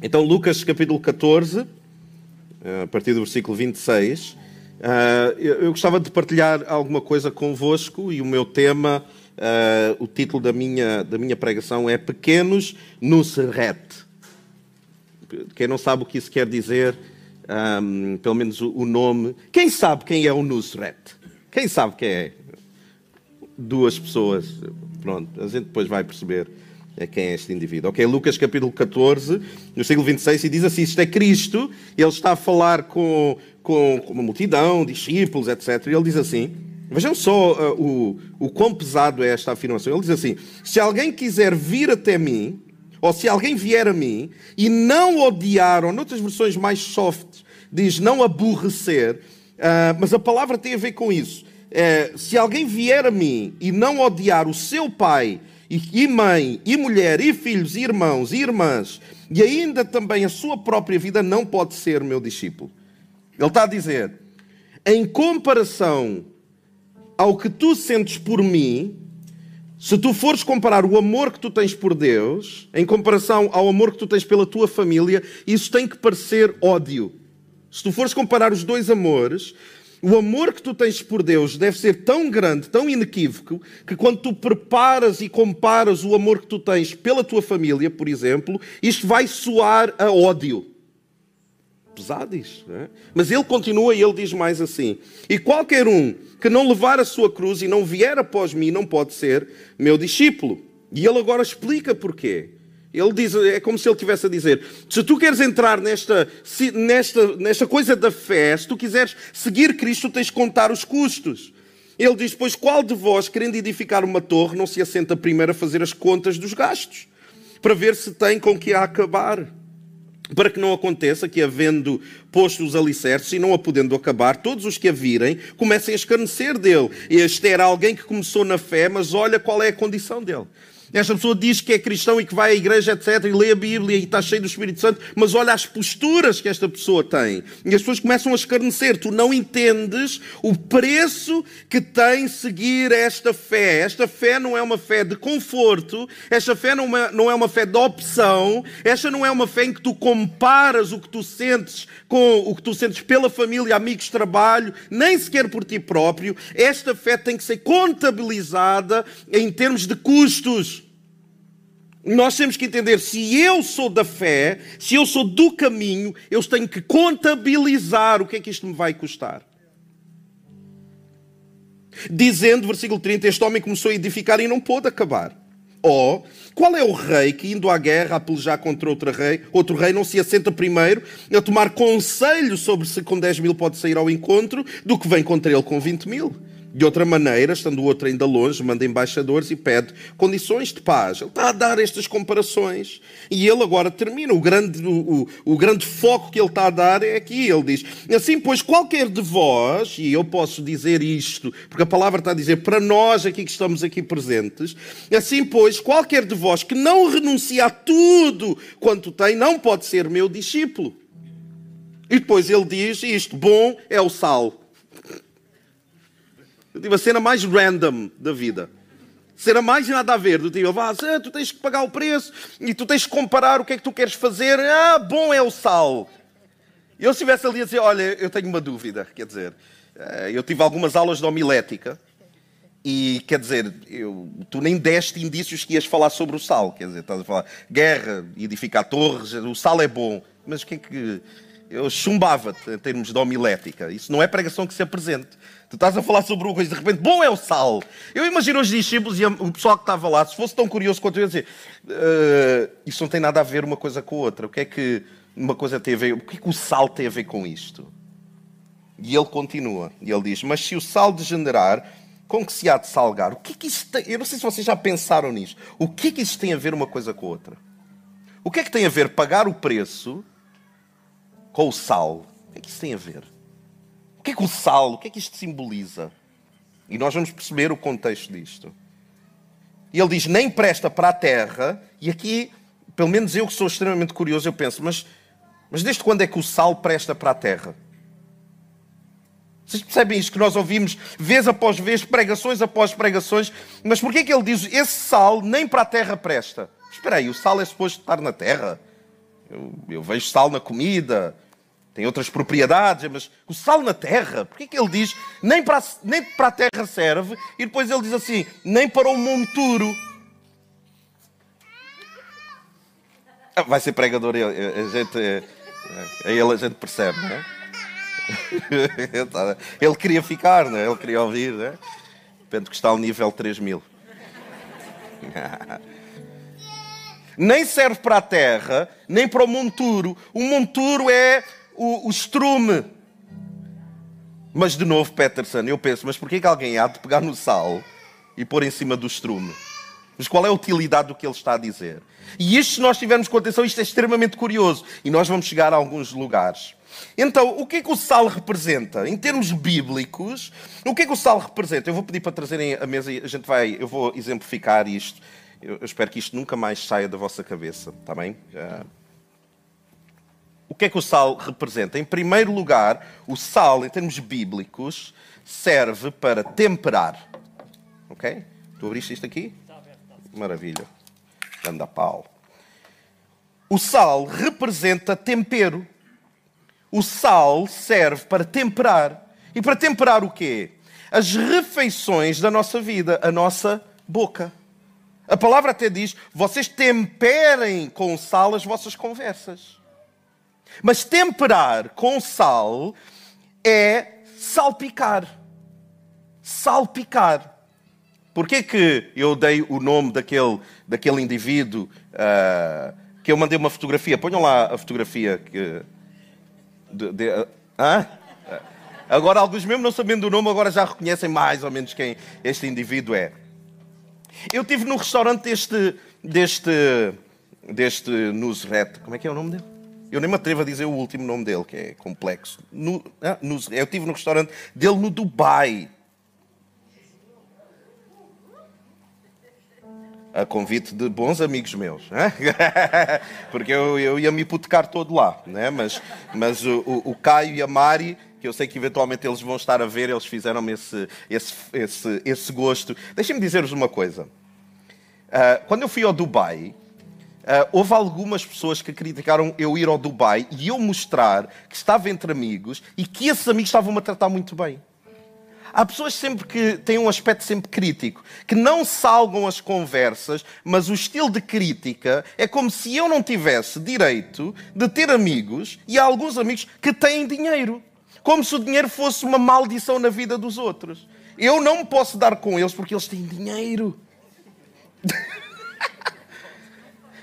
Então, Lucas capítulo 14, a partir do versículo 26. Eu gostava de partilhar alguma coisa convosco e o meu tema, o título da minha, da minha pregação é Pequenos no Serrete. Quem não sabe o que isso quer dizer, um, pelo menos o, nome. Quem sabe quem é o Nusret? Quem sabe quem é? Duas pessoas. Pronto, a gente depois vai perceber quem é este indivíduo. Ok, Lucas capítulo 14, no século 26, e diz assim: Isto é Cristo, ele está a falar com, com, uma multidão, discípulos, etc. E ele diz assim: Vejam só uh, o, o quão pesado é esta afirmação. Ele diz assim: Se alguém quiser vir até mim, ou se alguém vier a mim e não odiar, ou noutras versões mais soft, diz não aborrecer, uh, mas a palavra tem a ver com isso. Uh, se alguém vier a mim e não odiar o seu pai, e mãe, e mulher, e filhos, e irmãos, e irmãs, e ainda também a sua própria vida, não pode ser meu discípulo. Ele está a dizer: em comparação ao que tu sentes por mim, se tu fores comparar o amor que tu tens por Deus, em comparação ao amor que tu tens pela tua família, isso tem que parecer ódio. Se tu fores comparar os dois amores, o amor que tu tens por Deus deve ser tão grande, tão inequívoco, que quando tu preparas e comparas o amor que tu tens pela tua família, por exemplo, isto vai soar a ódio pesado isso. É? Mas ele continua e ele diz mais assim: E qualquer um que não levar a sua cruz e não vier após mim não pode ser meu discípulo. E ele agora explica porquê. Ele diz, é como se ele estivesse a dizer: se tu queres entrar nesta, nesta, nesta coisa da fé, se tu quiseres seguir Cristo, tens de contar os custos. Ele diz: Pois qual de vós, querendo edificar uma torre, não se assenta primeiro a fazer as contas dos gastos, para ver se tem com que a acabar? para que não aconteça que, havendo posto os alicerces e não a podendo acabar, todos os que a virem comecem a escarnecer dele. Este era alguém que começou na fé, mas olha qual é a condição dele. Esta pessoa diz que é cristão e que vai à igreja, etc., e lê a Bíblia e está cheio do Espírito Santo, mas olha as posturas que esta pessoa tem. E as pessoas começam a escarnecer. Tu não entendes o preço que tem seguir esta fé. Esta fé não é uma fé de conforto, esta fé não é, é uma fé de opção, esta não é uma fé em que tu comparas o que tu sentes com o que tu sentes pela família, amigos, trabalho, nem sequer por ti próprio. Esta fé tem que ser contabilizada em termos de custos. Nós temos que entender, se eu sou da fé, se eu sou do caminho, eu tenho que contabilizar o que é que isto me vai custar. Dizendo, versículo 30, este homem começou a edificar e não pôde acabar. Ou, qual é o rei que, indo à guerra a pelejar contra outro rei, outro rei não se assenta primeiro a tomar conselho sobre se com 10 mil pode sair ao encontro do que vem contra ele com 20 mil? De outra maneira, estando o outro ainda longe, manda embaixadores e pede condições de paz. Ele está a dar estas comparações. E ele agora termina. O grande, o, o, o grande foco que ele está a dar é aqui. Ele diz: Assim, pois, qualquer de vós, e eu posso dizer isto, porque a palavra está a dizer para nós aqui que estamos aqui presentes, assim, pois, qualquer de vós que não renuncia a tudo quanto tem, não pode ser meu discípulo. E depois ele diz isto: bom é o sal. Tive a cena mais random da vida. Cena mais nada a ver. Do tipo, ah, tu tens que pagar o preço e tu tens que comparar o que é que tu queres fazer. Ah, bom é o sal. E eu estivesse ali a dizer, olha, eu tenho uma dúvida. Quer dizer, eh, eu tive algumas aulas de homilética e, quer dizer, eu, tu nem deste indícios que ias falar sobre o sal. Quer dizer, estás a falar guerra, edificar torres, o sal é bom. Mas o que é que eu chumbava-te em termos de homilética. Isso não é pregação que se apresente. Tu estás a falar sobre uma coisa, de repente, bom é o sal. Eu imagino os discípulos e o pessoal que estava lá, se fosse tão curioso quanto eu, ia dizer: uh, Isso não tem nada a ver uma coisa com a outra. O que é que uma coisa tem a ver? O que é que o sal tem a ver com isto? E ele continua, e ele diz: Mas se o sal degenerar, com que se há de salgar? O que é que isso tem? Eu não sei se vocês já pensaram nisto. O que é que isso tem a ver uma coisa com a outra? O que é que tem a ver pagar o preço com o sal. O que é que isso tem a ver? O que é que o sal, o que é que isto simboliza? E nós vamos perceber o contexto disto. E ele diz: nem presta para a terra, e aqui, pelo menos eu que sou extremamente curioso, eu penso, mas, mas desde quando é que o sal presta para a terra? Vocês percebem isto que nós ouvimos vez após vez, pregações após pregações, mas porquê que ele diz esse sal nem para a terra presta? Espera aí, o sal é suposto estar na terra? Eu, eu vejo sal na comida, tem outras propriedades, mas o sal na terra, por que ele diz nem para, nem para a terra serve e depois ele diz assim, nem para o monturo? Ah, vai ser pregador, a gente, a ele a gente percebe, não é? Ele queria ficar, não é? ele queria ouvir, não é? Pentecostal nível 3000. nem serve para a terra, nem para o monturo. O monturo é o, o estrume. Mas de novo, Peterson, eu penso, mas porquê que alguém há de pegar no sal e pôr em cima do estrume? Mas qual é a utilidade do que ele está a dizer? E isto, se nós tivermos com atenção, isto é extremamente curioso. E nós vamos chegar a alguns lugares. Então, o que é que o sal representa? Em termos bíblicos, o que é que o sal representa? Eu vou pedir para trazerem a mesa e a gente vai, eu vou exemplificar isto. Eu espero que isto nunca mais saia da vossa cabeça, está bem? Já o que é que o sal representa? Em primeiro lugar, o sal, em termos bíblicos, serve para temperar. Ok? Tu abriste isto aqui? Maravilha. Anda pau. O sal representa tempero. O sal serve para temperar. E para temperar o quê? As refeições da nossa vida, a nossa boca. A palavra até diz: vocês temperem com sal as vossas conversas. Mas temperar com sal é salpicar. Salpicar. Porquê que eu dei o nome daquele, daquele indivíduo uh, que eu mandei uma fotografia? Ponham lá a fotografia que. De, de, uh, Agora, alguns mesmo não sabendo o nome, agora já reconhecem mais ou menos quem este indivíduo é. Eu estive no restaurante deste, deste, deste Nusret. Como é que é o nome dele? Eu nem me atrevo a dizer o último nome dele, que é complexo. No, ah, eu estive no restaurante dele no Dubai. A convite de bons amigos meus. Porque eu, eu ia me hipotecar todo lá. Né? Mas, mas o, o Caio e a Mari que eu sei que eventualmente eles vão estar a ver, eles fizeram-me esse, esse, esse, esse gosto. Deixem-me dizer-vos uma coisa. Uh, quando eu fui ao Dubai, Uh, houve algumas pessoas que criticaram eu ir ao Dubai e eu mostrar que estava entre amigos e que esses amigos estavam-me a tratar muito bem. Há pessoas sempre que têm um aspecto sempre crítico, que não salgam as conversas, mas o estilo de crítica é como se eu não tivesse direito de ter amigos e há alguns amigos que têm dinheiro. Como se o dinheiro fosse uma maldição na vida dos outros. Eu não me posso dar com eles porque eles têm dinheiro.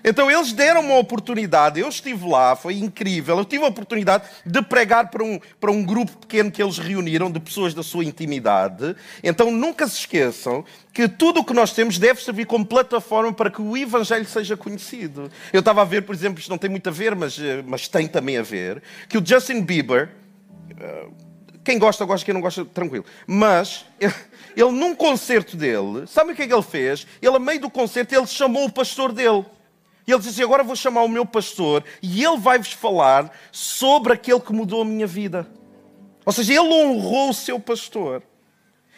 Então eles deram uma oportunidade, eu estive lá, foi incrível. Eu tive a oportunidade de pregar para um, para um grupo pequeno que eles reuniram, de pessoas da sua intimidade. Então nunca se esqueçam que tudo o que nós temos deve servir como plataforma para que o Evangelho seja conhecido. Eu estava a ver, por exemplo, isto não tem muito a ver, mas, eh, mas tem também a ver, que o Justin Bieber. Eh, quem gosta, gosta, quem não gosta, tranquilo. Mas ele, num concerto dele, sabe o que é que ele fez? Ele, a meio do concerto, ele chamou o pastor dele. E ele disse: Agora vou chamar o meu pastor e ele vai-vos falar sobre aquele que mudou a minha vida. Ou seja, ele honrou o seu pastor.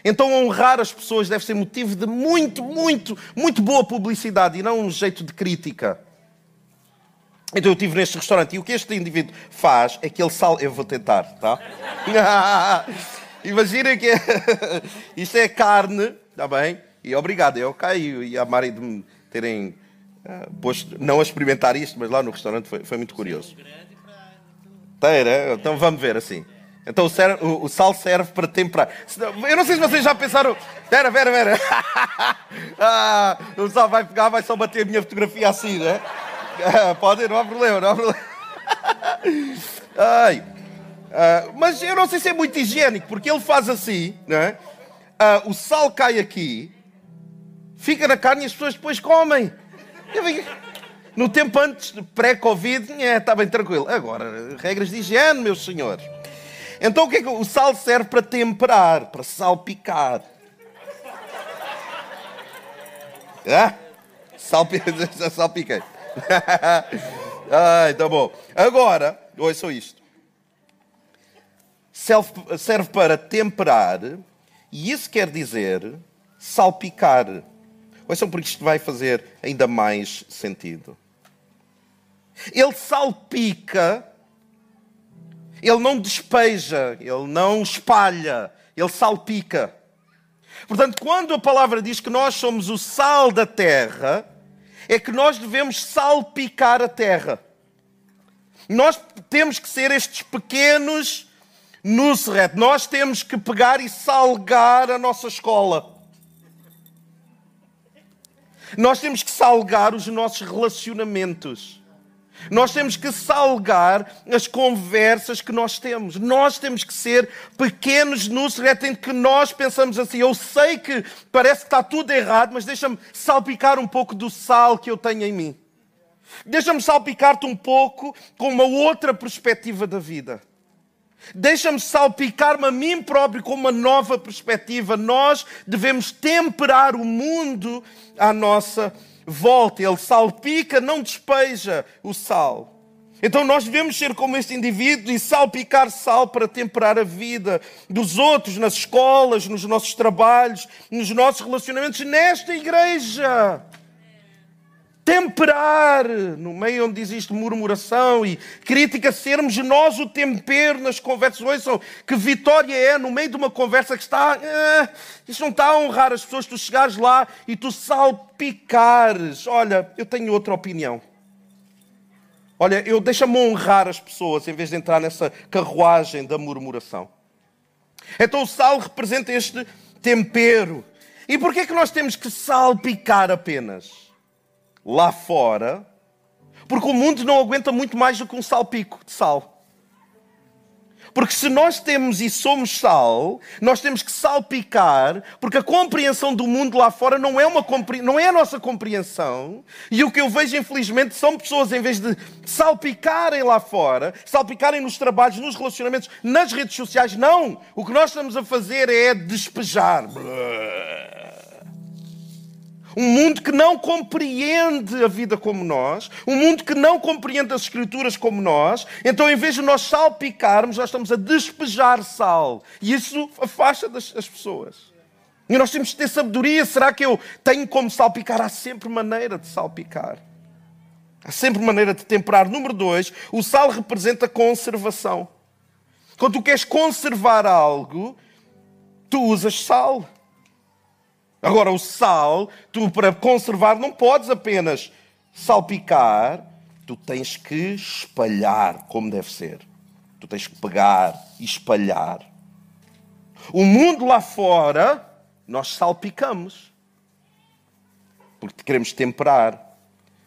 Então, honrar as pessoas deve ser motivo de muito, muito, muito boa publicidade e não um jeito de crítica. Então, eu estive neste restaurante e o que este indivíduo faz é que ele sal. Eu vou tentar, tá? Imagina que isto é carne, está bem? E obrigado, eu caio e a Mari de me terem posto, não a experimentar isto, mas lá no restaurante foi, foi muito curioso. Teira, então vamos ver assim. Então o, ser, o, o, sal serve para temperar. Eu não sei se vocês já pensaram. Espera, espera, espera. ah, o sal vai pegar, vai só bater a minha fotografia assim, né? Ah, pode, não há problema, não há problema. Ai. Ah, mas eu não sei se é muito higiênico, porque ele faz assim, né? Ah, o sal cai aqui, fica na carne e as pessoas depois comem. No tempo antes, pré-Covid, é, está bem tranquilo. Agora, regras de higiene, meus senhores. Então o que é que o sal serve para temperar, para salpicar? Ah? Salpi... Salpiquei. Ai, tá bom. Agora, ouçam isto. Serve para temperar, e isso quer dizer salpicar. Ouçam porque isto vai fazer ainda mais sentido. Ele salpica, ele não despeja, ele não espalha, ele salpica. Portanto, quando a palavra diz que nós somos o sal da terra, é que nós devemos salpicar a terra. Nós temos que ser estes pequenos Nusret. Nós temos que pegar e salgar a nossa escola. Nós temos que salgar os nossos relacionamentos. Nós temos que salgar as conversas que nós temos. Nós temos que ser pequenos no em que nós pensamos assim. Eu sei que parece que está tudo errado, mas deixa-me salpicar um pouco do sal que eu tenho em mim. Deixa-me salpicar-te um pouco com uma outra perspectiva da vida. Deixa-me salpicar-me a mim próprio com uma nova perspectiva. Nós devemos temperar o mundo à nossa volta. Ele salpica, não despeja o sal. Então nós devemos ser como este indivíduo e salpicar sal para temperar a vida dos outros, nas escolas, nos nossos trabalhos, nos nossos relacionamentos, nesta igreja temperar, no meio onde existe murmuração e crítica, sermos nós o tempero nas conversas. Ouçam, que vitória é no meio de uma conversa que está. Eh, isto não está a honrar as pessoas, tu chegares lá e tu salpicares. Olha, eu tenho outra opinião. Olha, eu deixa-me honrar as pessoas em vez de entrar nessa carruagem da murmuração. Então o sal representa este tempero. E porquê é que nós temos que salpicar apenas? Lá fora, porque o mundo não aguenta muito mais do que um salpico de sal. Porque se nós temos e somos sal, nós temos que salpicar, porque a compreensão do mundo lá fora não é, uma, não é a nossa compreensão. E o que eu vejo, infelizmente, são pessoas, em vez de salpicarem lá fora, salpicarem nos trabalhos, nos relacionamentos, nas redes sociais, não. O que nós estamos a fazer é despejar. Um mundo que não compreende a vida como nós, um mundo que não compreende as Escrituras como nós. Então, em vez de nós salpicarmos, nós estamos a despejar sal. E isso afasta das, as pessoas. E nós temos que ter sabedoria. Será que eu tenho como salpicar? Há sempre maneira de salpicar. Há sempre maneira de temperar. Número dois, o sal representa conservação. Quando tu queres conservar algo, tu usas sal. Agora, o sal, tu para conservar não podes apenas salpicar, tu tens que espalhar como deve ser. Tu tens que pegar e espalhar. O mundo lá fora, nós salpicamos. Porque queremos temperar.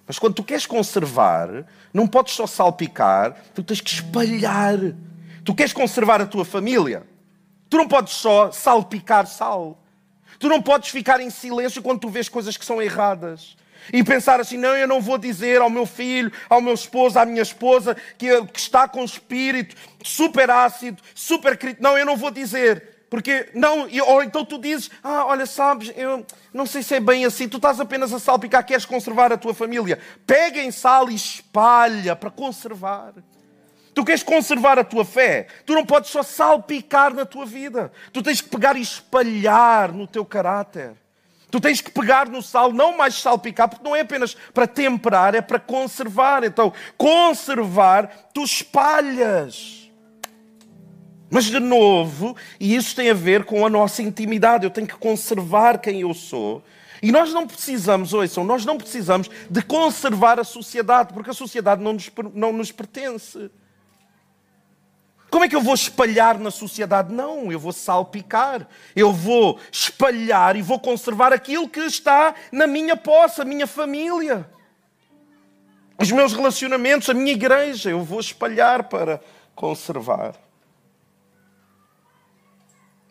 Mas quando tu queres conservar, não podes só salpicar, tu tens que espalhar. Tu queres conservar a tua família. Tu não podes só salpicar sal. Tu não podes ficar em silêncio quando tu vês coisas que são erradas. E pensar assim, não, eu não vou dizer ao meu filho, ao meu esposo, à minha esposa, que, que está com espírito super ácido, super crítico. Não, eu não vou dizer. Porque, não, ou então tu dizes, ah, olha, sabes, eu não sei se é bem assim, tu estás apenas a salpicar, queres conservar a tua família. Pega em sal e espalha para conservar. Tu queres conservar a tua fé, tu não podes só salpicar na tua vida. Tu tens que pegar e espalhar no teu caráter. Tu tens que pegar no sal, não mais salpicar, porque não é apenas para temperar, é para conservar. Então, conservar, tu espalhas. Mas, de novo, e isso tem a ver com a nossa intimidade, eu tenho que conservar quem eu sou. E nós não precisamos, ouçam, nós não precisamos de conservar a sociedade, porque a sociedade não nos, não nos pertence. Como é que eu vou espalhar na sociedade? Não, eu vou salpicar. Eu vou espalhar e vou conservar aquilo que está na minha posse, a minha família. Os meus relacionamentos, a minha igreja, eu vou espalhar para conservar.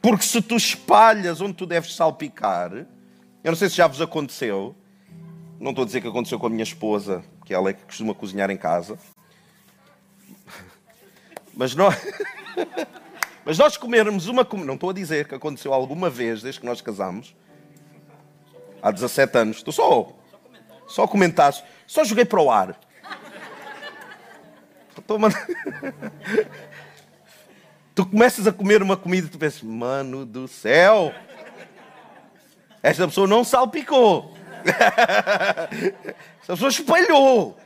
Porque se tu espalhas onde tu deves salpicar, eu não sei se já vos aconteceu, não estou a dizer que aconteceu com a minha esposa, que ela é que costuma cozinhar em casa, mas nós, mas nós comermos uma. Não estou a dizer que aconteceu alguma vez desde que nós casamos. Há 17 anos. Estou só. Só comentar. Só joguei para o ar. Estou. Tu começas a comer uma comida e tu pensas, mano do céu, esta pessoa não salpicou. Esta pessoa espalhou.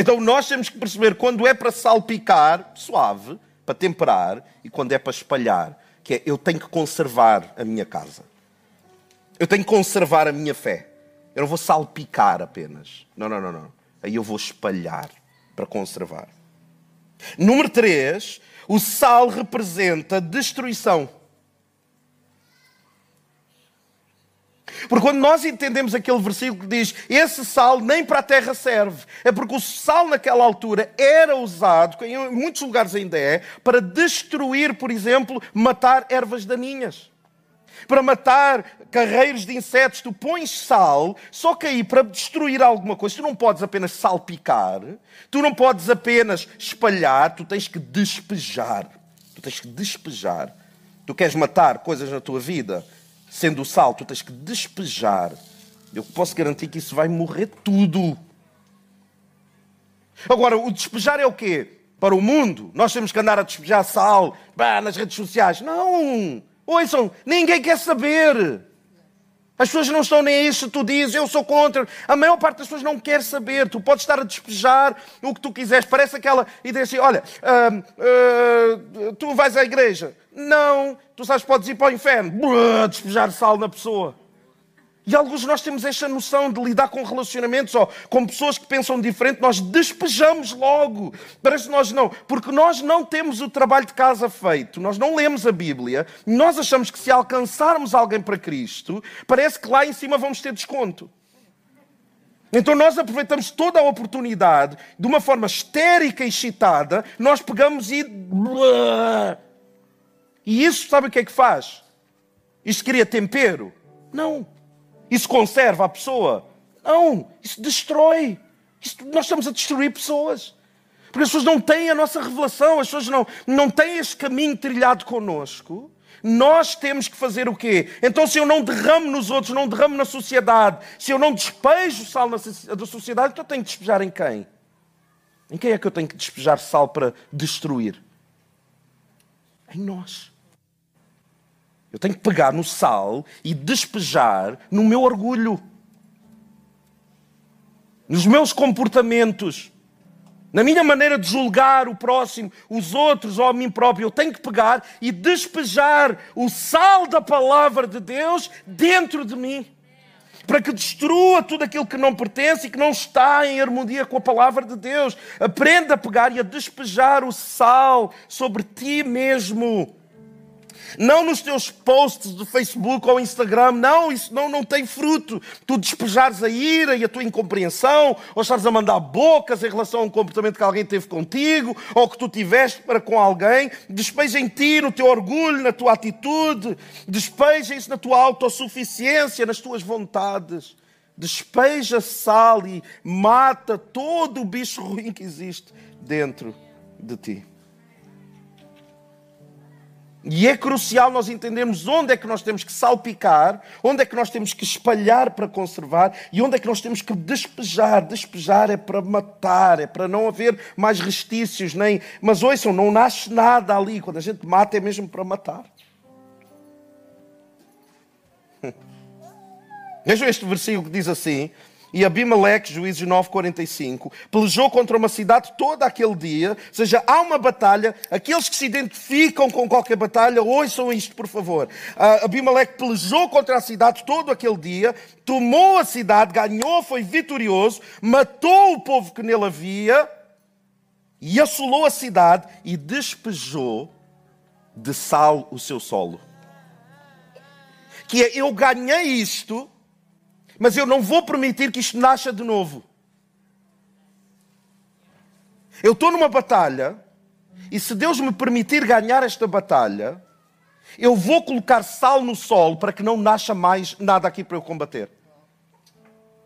Então nós temos que perceber quando é para salpicar, suave, para temperar, e quando é para espalhar, que é eu tenho que conservar a minha casa. Eu tenho que conservar a minha fé. Eu não vou salpicar apenas. Não, não, não, não. Aí eu vou espalhar para conservar. Número 3, o sal representa destruição. Porque quando nós entendemos aquele versículo que diz esse sal nem para a terra serve, é porque o sal naquela altura era usado, em muitos lugares ainda é, para destruir, por exemplo, matar ervas daninhas. Para matar carreiros de insetos, tu pões sal, só que aí para destruir alguma coisa, tu não podes apenas salpicar, tu não podes apenas espalhar, tu tens que despejar. Tu tens que despejar. Tu queres matar coisas na tua vida, sendo o sal, tu tens que despejar. Eu posso garantir que isso vai morrer tudo. Agora, o despejar é o quê? Para o mundo, nós temos que andar a despejar sal bah, nas redes sociais. Não! Ouçam, ninguém quer saber. As pessoas não estão nem aí se tu dizes, eu sou contra. A maior parte das pessoas não quer saber. Tu podes estar a despejar o que tu quiseres. Parece aquela ideia assim: olha, uh, uh, tu vais à igreja. Não, tu sabes, podes ir para o inferno. Buah, despejar sal na pessoa. E alguns de nós temos esta noção de lidar com relacionamentos ou com pessoas que pensam diferente, nós despejamos logo. Parece que nós não, porque nós não temos o trabalho de casa feito, nós não lemos a Bíblia, nós achamos que se alcançarmos alguém para Cristo, parece que lá em cima vamos ter desconto. Então nós aproveitamos toda a oportunidade, de uma forma histérica e excitada, nós pegamos e. E isso sabe o que é que faz? Isto cria tempero? Não. Isso conserva a pessoa? Não, isso destrói. Isso, nós estamos a destruir pessoas. Porque as pessoas não têm a nossa revelação, as pessoas não, não têm este caminho trilhado connosco. Nós temos que fazer o quê? Então, se eu não derramo nos outros, não derramo na sociedade, se eu não despejo sal da sociedade, então eu tenho que despejar em quem? Em quem é que eu tenho que despejar sal para destruir? Em nós. Eu tenho que pegar no sal e despejar no meu orgulho, nos meus comportamentos, na minha maneira de julgar o próximo, os outros ou a mim próprio. Eu tenho que pegar e despejar o sal da palavra de Deus dentro de mim. Para que destrua tudo aquilo que não pertence e que não está em harmonia com a palavra de Deus. Aprenda a pegar e a despejar o sal sobre ti mesmo não nos teus posts do Facebook ou Instagram. Não, isso não, não tem fruto. Tu despejares a ira e a tua incompreensão, ou estás a mandar bocas em relação a um comportamento que alguém teve contigo, ou que tu tiveste para com alguém. Despeja em ti, no teu orgulho, na tua atitude. Despeja isso na tua autossuficiência, nas tuas vontades. Despeja sal e mata todo o bicho ruim que existe dentro de ti. E é crucial nós entendermos onde é que nós temos que salpicar, onde é que nós temos que espalhar para conservar e onde é que nós temos que despejar. Despejar é para matar, é para não haver mais restícios, nem. Mas ouçam, não nasce nada ali. Quando a gente mata é mesmo para matar. Vejam este versículo que diz assim: e Abimeleque, Juízes 9:45, pelejou contra uma cidade todo aquele dia. Ou seja, há uma batalha. Aqueles que se identificam com qualquer batalha, ouçam isto, por favor. Uh, Abimeleque pelejou contra a cidade todo aquele dia, tomou a cidade, ganhou, foi vitorioso, matou o povo que nele havia e assolou a cidade e despejou de sal o seu solo. Que é, eu ganhei isto mas eu não vou permitir que isto nasça de novo. Eu estou numa batalha, e se Deus me permitir ganhar esta batalha, eu vou colocar sal no sol para que não nasça mais nada aqui para eu combater.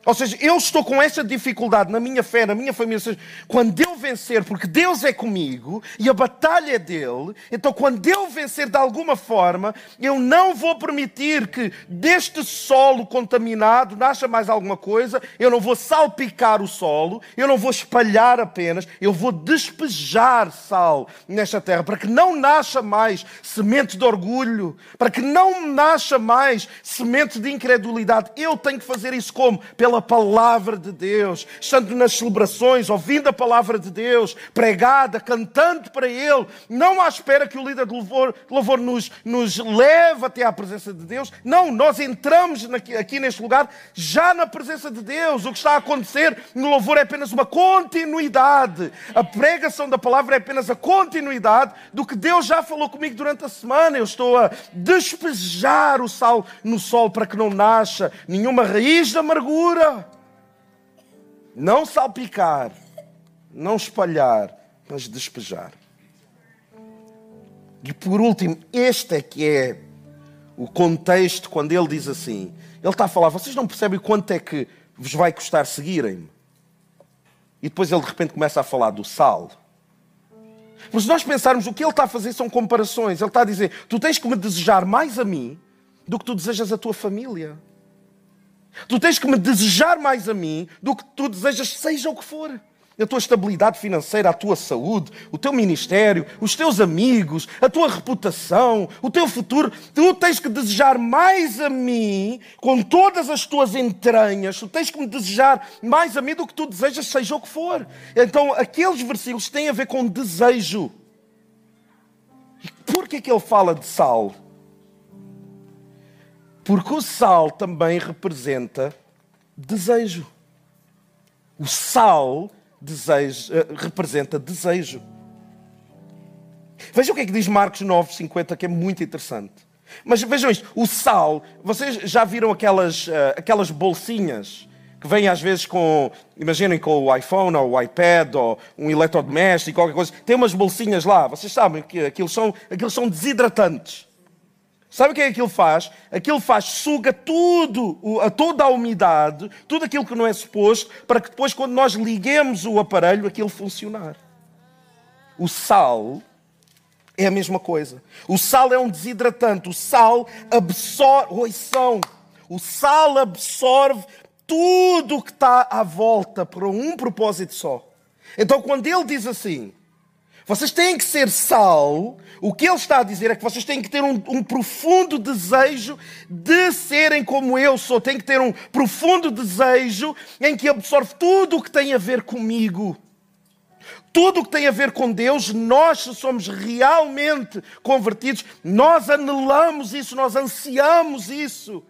Ou seja, eu estou com essa dificuldade na minha fé, na minha família. Seja, quando eu vencer, porque Deus é comigo e a batalha é dele, então quando eu vencer de alguma forma, eu não vou permitir que deste solo contaminado nasça mais alguma coisa, eu não vou salpicar o solo, eu não vou espalhar apenas, eu vou despejar sal nesta terra, para que não nasça mais semente de orgulho, para que não nasça mais semente de incredulidade. Eu tenho que fazer isso como? Pela aquela palavra de Deus, estando nas celebrações, ouvindo a palavra de Deus, pregada, cantando para Ele, não à espera que o líder de louvor, louvor nos, nos leve até à presença de Deus. Não, nós entramos aqui neste lugar já na presença de Deus. O que está a acontecer no louvor é apenas uma continuidade. A pregação da palavra é apenas a continuidade do que Deus já falou comigo durante a semana. Eu estou a despejar o sal no sol para que não nasça nenhuma raiz de amargura. Não salpicar, não espalhar, mas despejar. E por último, este é que é o contexto quando ele diz assim: ele está a falar, vocês não percebem quanto é que vos vai custar seguirem-me? E depois ele de repente começa a falar do sal. Mas se nós pensarmos, o que ele está a fazer são comparações. Ele está a dizer: tu tens que me desejar mais a mim do que tu desejas a tua família. Tu tens que me desejar mais a mim do que tu desejas, seja o que for. A tua estabilidade financeira, a tua saúde, o teu ministério, os teus amigos, a tua reputação, o teu futuro. Tu tens que desejar mais a mim com todas as tuas entranhas. Tu tens que me desejar mais a mim do que tu desejas, seja o que for. Então, aqueles versículos têm a ver com desejo. E por que é que ele fala de sal? Porque o sal também representa desejo. O sal desejo, eh, representa desejo. Vejam o que é que diz Marcos 9,50, que é muito interessante. Mas vejam isto: o sal, vocês já viram aquelas, uh, aquelas bolsinhas que vêm às vezes com, imaginem, com o iPhone ou o iPad ou um eletrodoméstico, qualquer coisa, tem umas bolsinhas lá, vocês sabem que aquilo são, aquilo são desidratantes. Sabe o que é que aquilo faz? Aquilo faz, suga tudo, a toda a umidade, tudo aquilo que não é suposto, para que depois, quando nós liguemos o aparelho, aquilo funcionar. O sal é a mesma coisa. O sal é um desidratante. O sal absorve. Oição! O sal absorve tudo o que está à volta para um propósito só. Então, quando ele diz assim, vocês têm que ser sal. O que ele está a dizer é que vocês têm que ter um, um, profundo desejo de serem como eu sou. Têm que ter um profundo desejo em que absorve tudo o que tem a ver comigo. Tudo o que tem a ver com Deus, nós somos realmente convertidos, nós anelamos isso, nós ansiamos isso.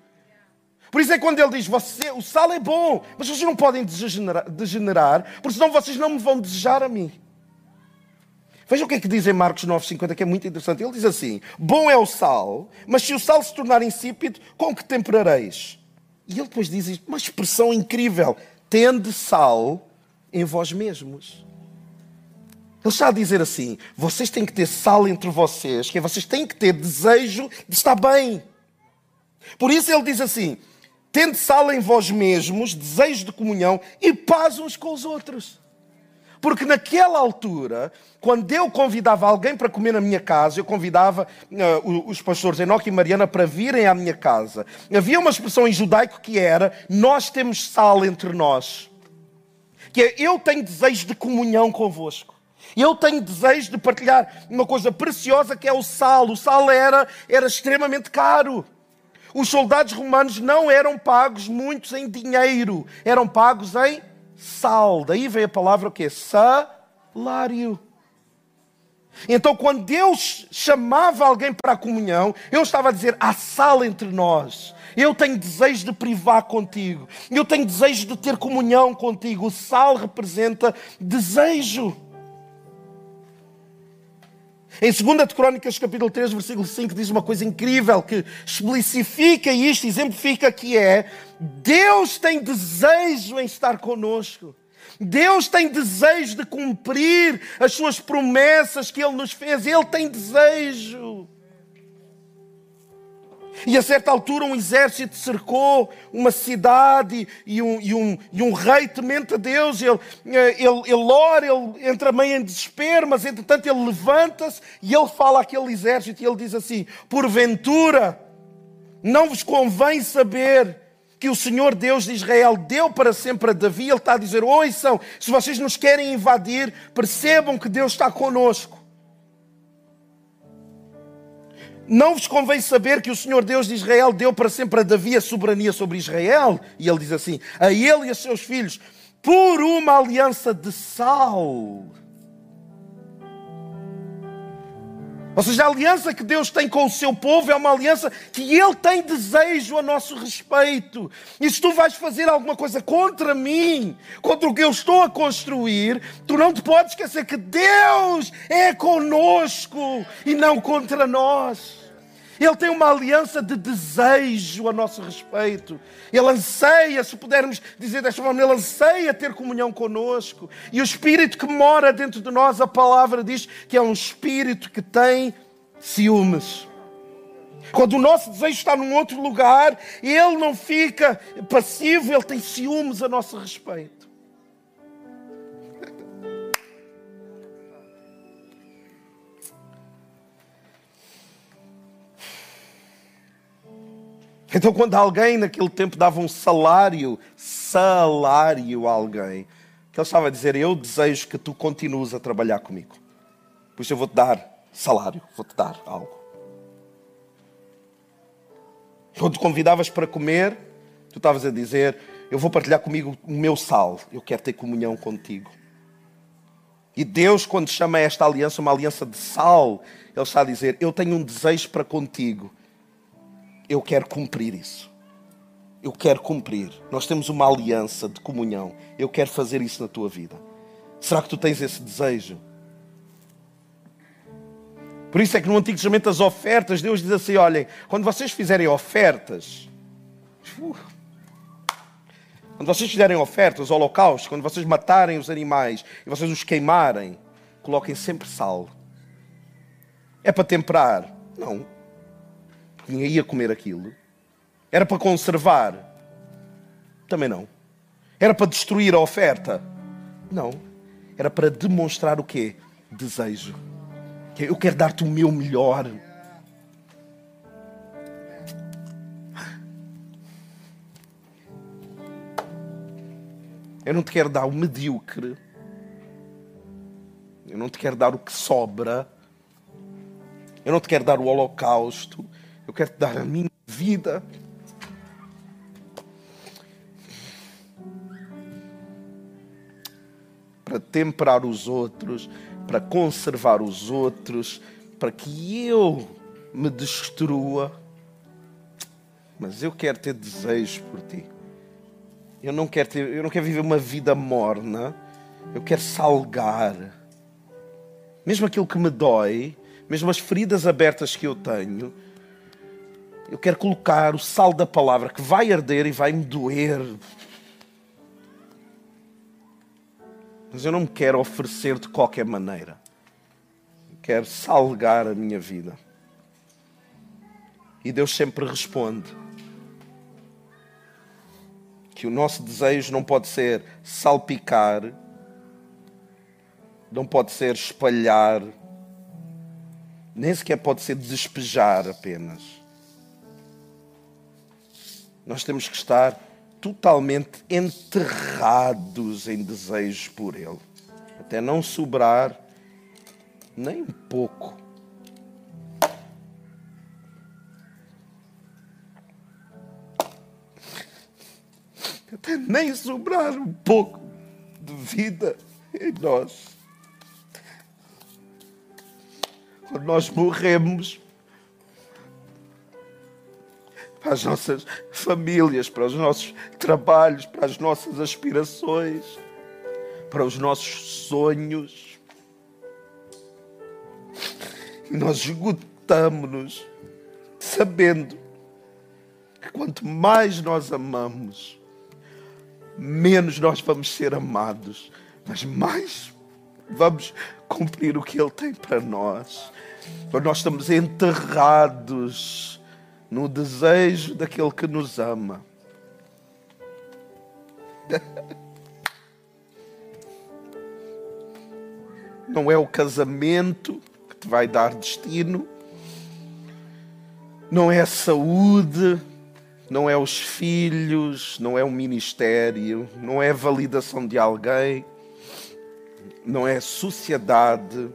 Por isso é quando ele diz: você, o sal é bom, mas vocês não podem degenerar, degenerar, porque senão vocês não me vão desejar a mim. Veja o que é que diz em Marcos 9,50, que é muito interessante. Ele diz assim: Bom é o sal, mas se o sal se tornar insípido, com que temperareis? E ele depois diz uma expressão incrível: Tende sal em vós mesmos. Ele está a dizer assim: vocês têm que ter sal entre vocês, que é, vocês têm que ter desejo de estar bem. Por isso ele diz assim: tende sal em vós mesmos, desejo de comunhão e paz uns com os outros. Porque naquela altura, quando eu convidava alguém para comer na minha casa, eu convidava uh, os pastores Enoque e Mariana para virem à minha casa. Havia uma expressão em judaico que era: Nós temos sal entre nós. Que é: Eu tenho desejo de comunhão convosco. Eu tenho desejo de partilhar uma coisa preciosa que é o sal. O sal era, era extremamente caro. Os soldados romanos não eram pagos muitos em dinheiro, eram pagos em sal. Daí vem a palavra o quê? Salário. Então, quando Deus chamava alguém para a comunhão, eu estava a dizer: há sal entre nós. Eu tenho desejo de privar contigo. Eu tenho desejo de ter comunhão contigo. O sal representa desejo. Em 2 de Crônicas, capítulo 3, versículo 5, diz uma coisa incrível que especifica isto, exemplifica que é Deus tem desejo em estar conosco. Deus tem desejo de cumprir as suas promessas que Ele nos fez. Ele tem desejo. E a certa altura um exército cercou uma cidade e um, e um, e um rei temente a Deus. Ele, ele, ele ora, ele entra meio em desespero, mas entretanto ele levanta-se e ele fala àquele exército e ele diz assim: Porventura, não vos convém saber que o Senhor Deus de Israel deu para sempre a Davi. Ele está a dizer: Ouçam, se vocês nos querem invadir, percebam que Deus está conosco. Não vos convém saber que o Senhor Deus de Israel deu para sempre a Davi a soberania sobre Israel? E ele diz assim: a ele e a seus filhos, por uma aliança de sal. Ou seja, a aliança que Deus tem com o seu povo é uma aliança que Ele tem desejo a nosso respeito. E se tu vais fazer alguma coisa contra mim, contra o que eu estou a construir, tu não te podes esquecer que Deus é conosco e não contra nós. Ele tem uma aliança de desejo a nosso respeito. Ele anseia, se pudermos dizer desta forma, ele anseia ter comunhão conosco. E o Espírito que mora dentro de nós, a palavra diz que é um Espírito que tem ciúmes. Quando o nosso desejo está num outro lugar, ele não fica passivo, ele tem ciúmes a nosso respeito. Então, quando alguém naquele tempo dava um salário, salário a alguém, que ele estava a dizer: Eu desejo que tu continues a trabalhar comigo, por isso eu vou-te dar salário, vou-te dar algo. Quando convidavas para comer, tu estavas a dizer: Eu vou partilhar comigo o meu sal, eu quero ter comunhão contigo. E Deus, quando chama esta aliança uma aliança de sal, Ele está a dizer: Eu tenho um desejo para contigo eu quero cumprir isso. Eu quero cumprir. Nós temos uma aliança de comunhão. Eu quero fazer isso na tua vida. Será que tu tens esse desejo? Por isso é que no Antigo Testamento as ofertas, Deus diz assim: olhem, quando vocês fizerem ofertas, uh, quando vocês fizerem ofertas, holocaustos, quando vocês matarem os animais e vocês os queimarem, coloquem sempre sal. É para temperar? Não ninguém ia comer aquilo. Era para conservar? Também não. Era para destruir a oferta? Não. Era para demonstrar o quê? Desejo. Eu quero dar-te o meu melhor. Eu não te quero dar o medíocre. Eu não te quero dar o que sobra. Eu não te quero dar o holocausto. Eu quero te dar a minha vida. Para temperar os outros, para conservar os outros, para que eu me destrua. Mas eu quero ter desejos por ti. Eu não quero ter, eu não quero viver uma vida morna. Eu quero salgar. Mesmo aquilo que me dói, mesmo as feridas abertas que eu tenho, eu quero colocar o sal da palavra que vai arder e vai me doer. Mas eu não me quero oferecer de qualquer maneira. Eu quero salgar a minha vida. E Deus sempre responde que o nosso desejo não pode ser salpicar, não pode ser espalhar, nem sequer pode ser despejar apenas nós temos que estar totalmente enterrados em desejos por Ele, até não sobrar nem um pouco. Até nem sobrar um pouco de vida em nós. Quando nós morremos, para as nossas famílias, para os nossos trabalhos, para as nossas aspirações, para os nossos sonhos. E nós esgotamos-nos sabendo que quanto mais nós amamos, menos nós vamos ser amados, mas mais vamos cumprir o que Ele tem para nós. Nós estamos enterrados no desejo daquele que nos ama. Não é o casamento que te vai dar destino, não é a saúde, não é os filhos, não é o ministério, não é a validação de alguém, não é a sociedade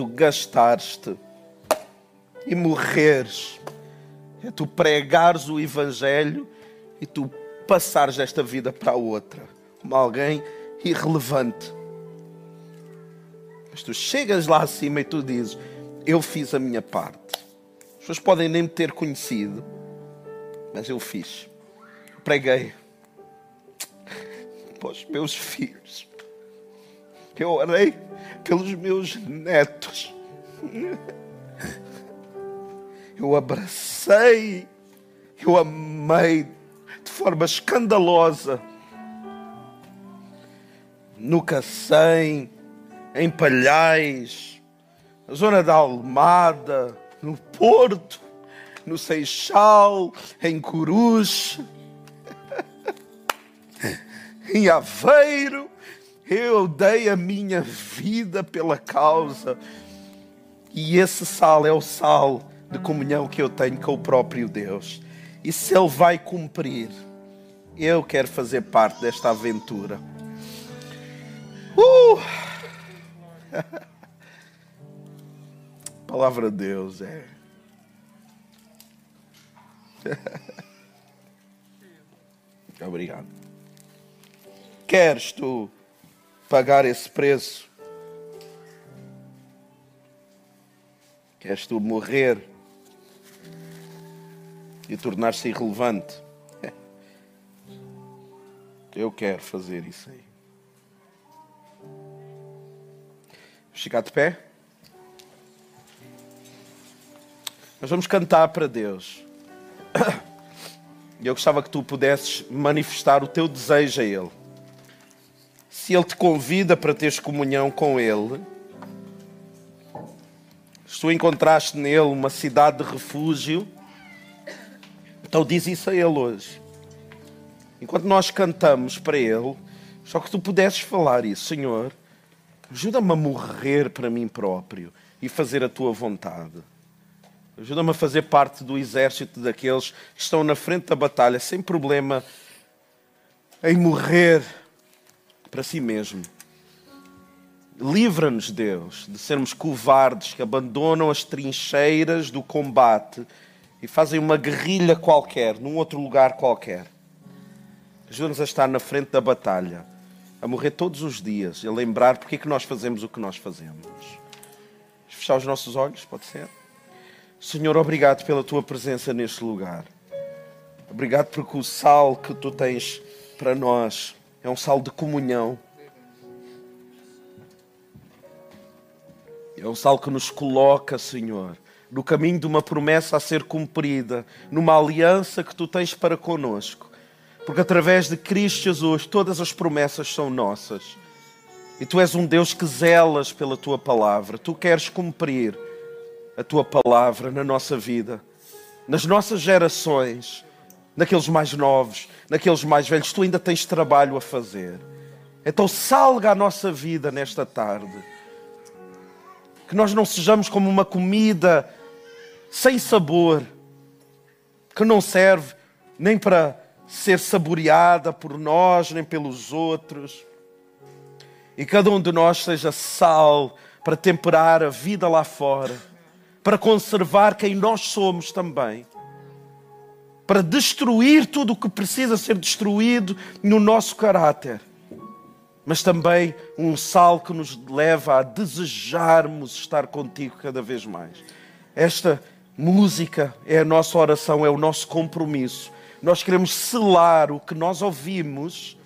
tu gastares-te e morreres, é tu pregares o Evangelho e tu passares desta vida para a outra, como alguém irrelevante. Mas tu chegas lá acima e tu dizes: Eu fiz a minha parte. As pessoas podem nem me ter conhecido, mas eu fiz. Preguei para os meus filhos. Eu orei pelos meus netos. Eu abracei, eu amei de forma escandalosa. No Cacém, em Palhais, na zona da Almada, no Porto, no Seixal, em Coruche, em Aveiro, eu dei a minha vida pela causa. E esse sal é o sal de comunhão que eu tenho com o próprio Deus. E se Ele vai cumprir, eu quero fazer parte desta aventura. Uh! A palavra de Deus é. Obrigado. Queres tu pagar esse preço? Queres tu morrer e tornar-se irrelevante? Eu quero fazer isso aí. Ficar de pé? Nós vamos cantar para Deus. E eu gostava que tu pudesses manifestar o teu desejo a Ele se Ele te convida para teres comunhão com Ele, se tu encontraste nele uma cidade de refúgio, então diz isso a Ele hoje. Enquanto nós cantamos para Ele, só que tu pudesses falar isso, Senhor, ajuda-me a morrer para mim próprio e fazer a tua vontade. Ajuda-me a fazer parte do exército daqueles que estão na frente da batalha sem problema em morrer para si mesmo. Livra-nos, Deus, de sermos covardes que abandonam as trincheiras do combate e fazem uma guerrilha qualquer, num outro lugar qualquer. Ajuda-nos a estar na frente da batalha, a morrer todos os dias, a lembrar porque é que nós fazemos o que nós fazemos. Fechar os nossos olhos, pode ser? Senhor, obrigado pela tua presença neste lugar. Obrigado porque o sal que tu tens para nós é um sal de comunhão. É um sal que nos coloca, Senhor, no caminho de uma promessa a ser cumprida, numa aliança que tu tens para conosco. Porque através de Cristo Jesus todas as promessas são nossas. E tu és um Deus que zelas pela tua palavra. Tu queres cumprir a tua palavra na nossa vida, nas nossas gerações naqueles mais novos, naqueles mais velhos, tu ainda tens trabalho a fazer. Então salga a nossa vida nesta tarde. Que nós não sejamos como uma comida sem sabor, que não serve nem para ser saboreada por nós, nem pelos outros. E cada um de nós seja sal para temperar a vida lá fora, para conservar quem nós somos também para destruir tudo o que precisa ser destruído no nosso caráter, mas também um sal que nos leva a desejarmos estar contigo cada vez mais. Esta música é a nossa oração, é o nosso compromisso. Nós queremos selar o que nós ouvimos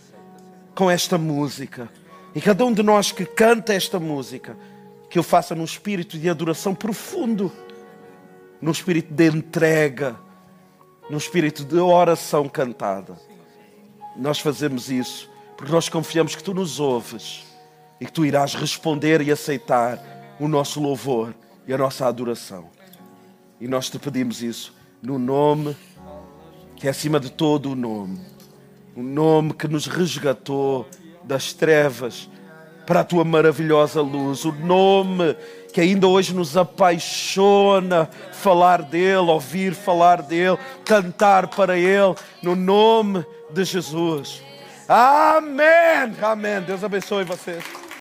com esta música. E cada um de nós que canta esta música, que o faça num espírito de adoração profundo, num espírito de entrega, num espírito de oração cantada. Nós fazemos isso porque nós confiamos que tu nos ouves e que tu irás responder e aceitar o nosso louvor e a nossa adoração. E nós te pedimos isso no nome que é acima de todo o nome, o nome que nos resgatou das trevas para a tua maravilhosa luz, o nome que ainda hoje nos apaixona falar dele, ouvir falar dele, cantar para ele, no nome de Jesus. Amém. Amém. Deus abençoe vocês.